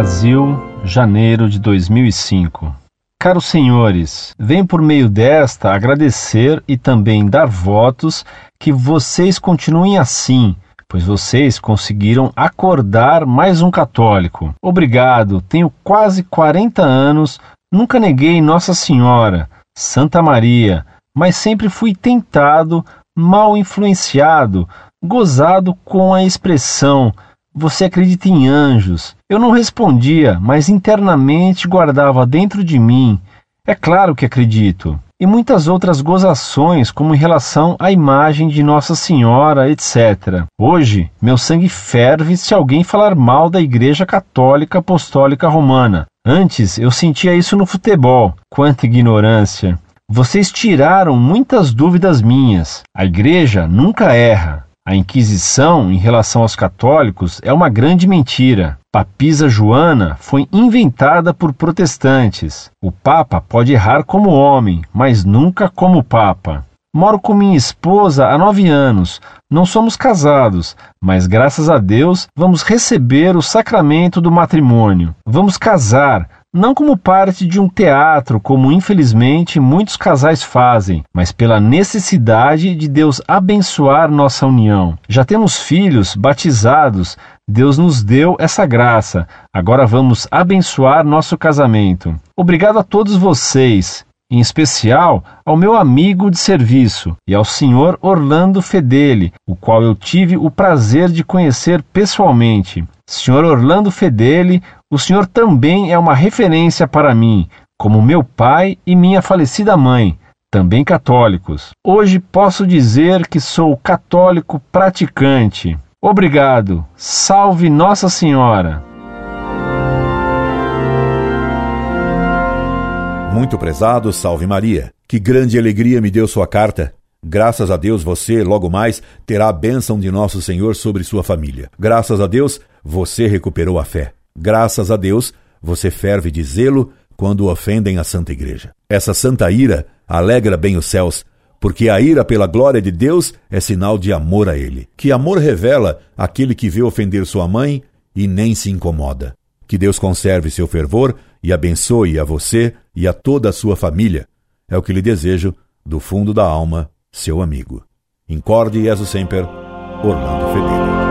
Brasil, janeiro de 2005. Caros senhores, venho por meio desta agradecer e também dar votos que vocês continuem assim, pois vocês conseguiram acordar mais um católico. Obrigado, tenho quase 40 anos, nunca neguei Nossa Senhora, Santa Maria, mas sempre fui tentado, mal influenciado, gozado com a expressão você acredita em anjos? Eu não respondia, mas internamente guardava dentro de mim. É claro que acredito. E muitas outras gozações, como em relação à imagem de Nossa Senhora, etc. Hoje, meu sangue ferve se alguém falar mal da Igreja Católica Apostólica Romana. Antes, eu sentia isso no futebol. Quanta ignorância! Vocês tiraram muitas dúvidas minhas. A Igreja nunca erra. A Inquisição, em relação aos católicos, é uma grande mentira. Papisa Joana foi inventada por protestantes. O Papa pode errar como homem, mas nunca como Papa. Moro com minha esposa há nove anos. Não somos casados, mas graças a Deus vamos receber o sacramento do matrimônio. Vamos casar, não como parte de um teatro, como infelizmente muitos casais fazem, mas pela necessidade de Deus abençoar nossa união. Já temos filhos batizados, Deus nos deu essa graça. Agora vamos abençoar nosso casamento. Obrigado a todos vocês em especial ao meu amigo de serviço e ao senhor Orlando Fedeli, o qual eu tive o prazer de conhecer pessoalmente. Senhor Orlando Fedeli, o senhor também é uma referência para mim, como meu pai e minha falecida mãe, também católicos. Hoje posso dizer que sou católico praticante. Obrigado. Salve Nossa Senhora. Muito prezado, salve Maria. Que grande alegria me deu sua carta. Graças a Deus você, logo mais, terá a bênção de nosso Senhor sobre sua família. Graças a Deus você recuperou a fé. Graças a Deus você ferve de zelo quando ofendem a Santa Igreja. Essa santa ira alegra bem os céus, porque a ira pela glória de Deus é sinal de amor a Ele. Que amor revela aquele que vê ofender sua mãe e nem se incomoda. Que Deus conserve seu fervor e abençoe a você e a toda a sua família. É o que lhe desejo do fundo da alma, seu amigo. Incorde Jesus Semper, Orlando Fedeli.